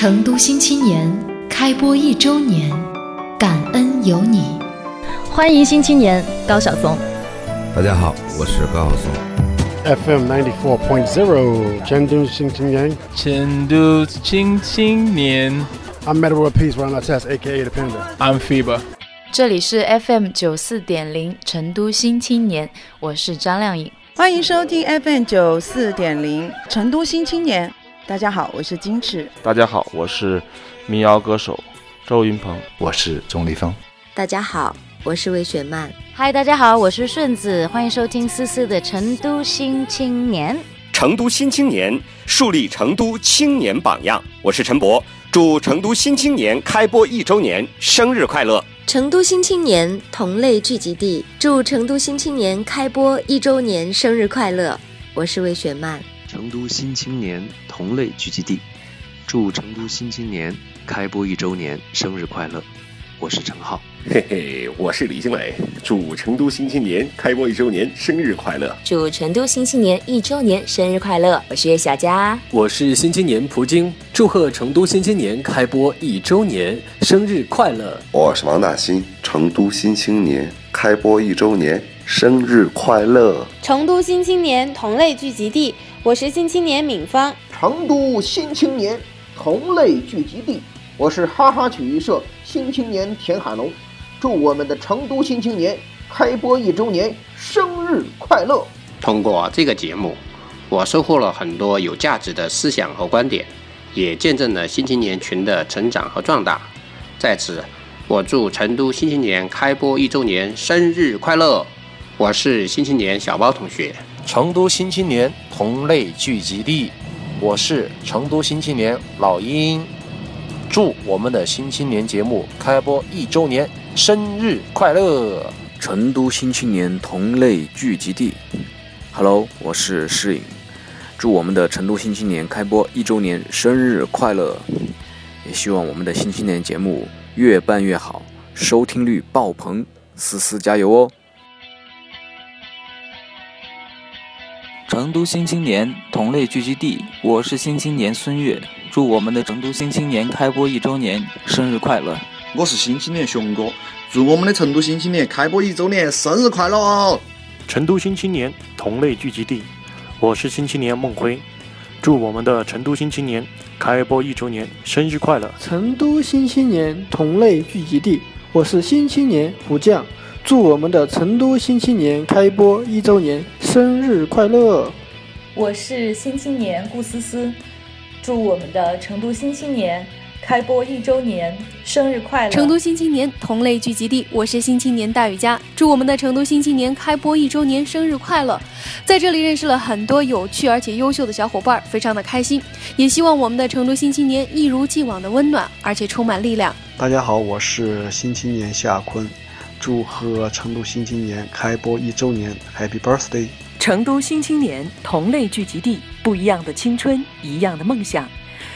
成都新青年开播一周年，感恩有你。欢迎新青年高晓松。大家好，我是高晓松。FM 94.0成都新青年成都新青年 I'm Metal World Peace Ron Test aka the Panda，I'm Fever。这里是 FM 九四点零成都新青年，我是张靓颖。欢迎收听 FM 九四点零成都新青年。大家好，我是金池。大家好，我是民谣歌手周云鹏。我是钟立风。大家好，我是魏雪曼。嗨，大家好，我是顺子，欢迎收听思思的成都新青年。成都新青年树立成都青年榜样，我是陈博，祝成都新青年开播一周年生日快乐！成都新青年同类聚集地，祝成都新青年开播一周年生日快乐！我是魏雪曼。成都新青年同类聚集地，祝成都新青年开播一周年生日快乐！我是陈浩。嘿嘿，我是李新磊，祝成都新青年开播一周年生日快乐！祝成都新青年一周年生日快乐！我是叶小佳，我是新青年蒲京，祝贺成都新青年开播一周年生日快乐！我是王大新，成都新青年开播一周年生日快乐！成都新青年同类聚集地，我是新青年敏芳。成都新青年同类聚集地，我是哈哈曲艺社新青年田海龙。祝我们的成都新青年开播一周年生日快乐！通过这个节目，我收获了很多有价值的思想和观点，也见证了新青年群的成长和壮大。在此，我祝成都新青年开播一周年生日快乐！我是新青年小包同学。成都新青年同类聚集地，我是成都新青年老鹰。祝我们的新青年节目开播一周年生日快乐！成都新青年同类聚集地，Hello，我是诗颖，祝我们的成都新青年开播一周年生日快乐！也希望我们的新青年节目越办越好，收听率爆棚，思思加油哦！成都新青年同类聚集地，我是新青年孙悦，祝我们的成都新青年开播一周年生日快乐！我是新青年熊哥，祝我们的成都新青年开播一周年生日快乐！成都新青年同类聚集地，我是新青年孟辉，祝我们的成都新青年开播一周年生日快乐！成都新青年同类聚集地，我是新青年胡将。祝我们的成都新青年开播一周年生日快乐！我是新青年顾思思，祝我们的成都新青年开播一周年生日快乐！成都新青年同类聚集地，我是新青年大雨佳，祝我们的成都新青年开播一周年生日快乐！在这里认识了很多有趣而且优秀的小伙伴，非常的开心。也希望我们的成都新青年一如既往的温暖，而且充满力量。大家好，我是新青年夏坤。祝贺成都新青年开播一周年，Happy Birthday！成都新青年同类聚集地，不一样的青春，一样的梦想。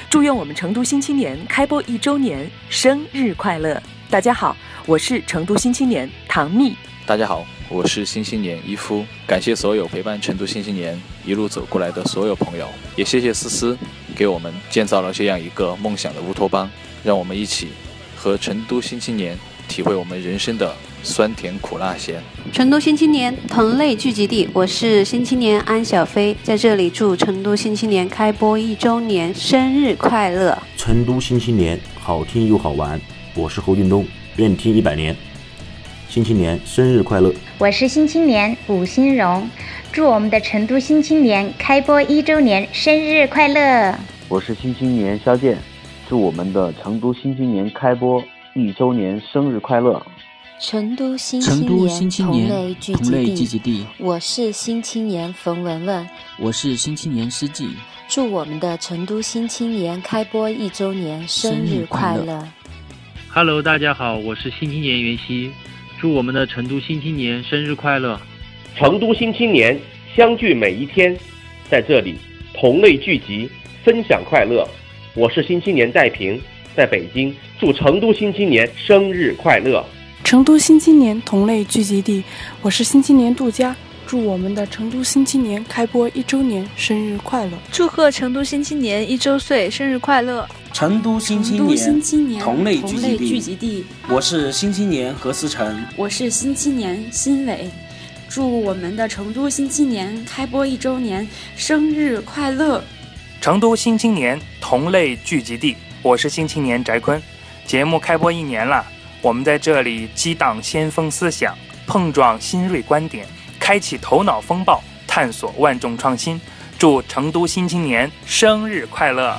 祝愿我们成都新青年开播一周年生日快乐！大家好，我是成都新青年唐蜜。大家好，我是新青年伊夫。感谢所有陪伴成都新青年一路走过来的所有朋友，也谢谢思思给我们建造了这样一个梦想的乌托邦，让我们一起和成都新青年体会我们人生的。酸甜苦辣咸，成都新青年同类聚集地，我是新青年安小飞，在这里祝成都新青年开播一周年生日快乐！成都新青年好听又好玩，我是侯俊东，愿听一百年。新青年生日快乐！我是新青年武新荣，祝我们的成都新青年开播一周年生日快乐！我是新青年肖健，祝我们的成都新青年开播一周年生日快乐！成都新青年同类聚集地，我是新青年冯文文，我是新青年施记。祝我们的成都新青年开播一周年生日快乐！Hello，大家好，我是新青年袁熙，祝我们的成都新青年生日快乐！成都新青年相聚每一天，在这里同类聚集，分享快乐。我是新青年戴平，在北京，祝成都新青年生日快乐！成都新青年同类聚集地，我是新青年杜佳，祝我们的成都新青年开播一周年生日快乐！祝贺成都新青年一周岁生日快乐！成都新青年同类聚集地，我是新青年何思成，我是新青年辛伟。祝我们的成都新青年开播一周年生日快乐！成都新青年同类聚集地，我是新青年翟坤。节目开播一年了，我们在这里激荡先锋思想，碰撞新锐观点，开启头脑风暴，探索万众创新。祝成都新青年生日快乐！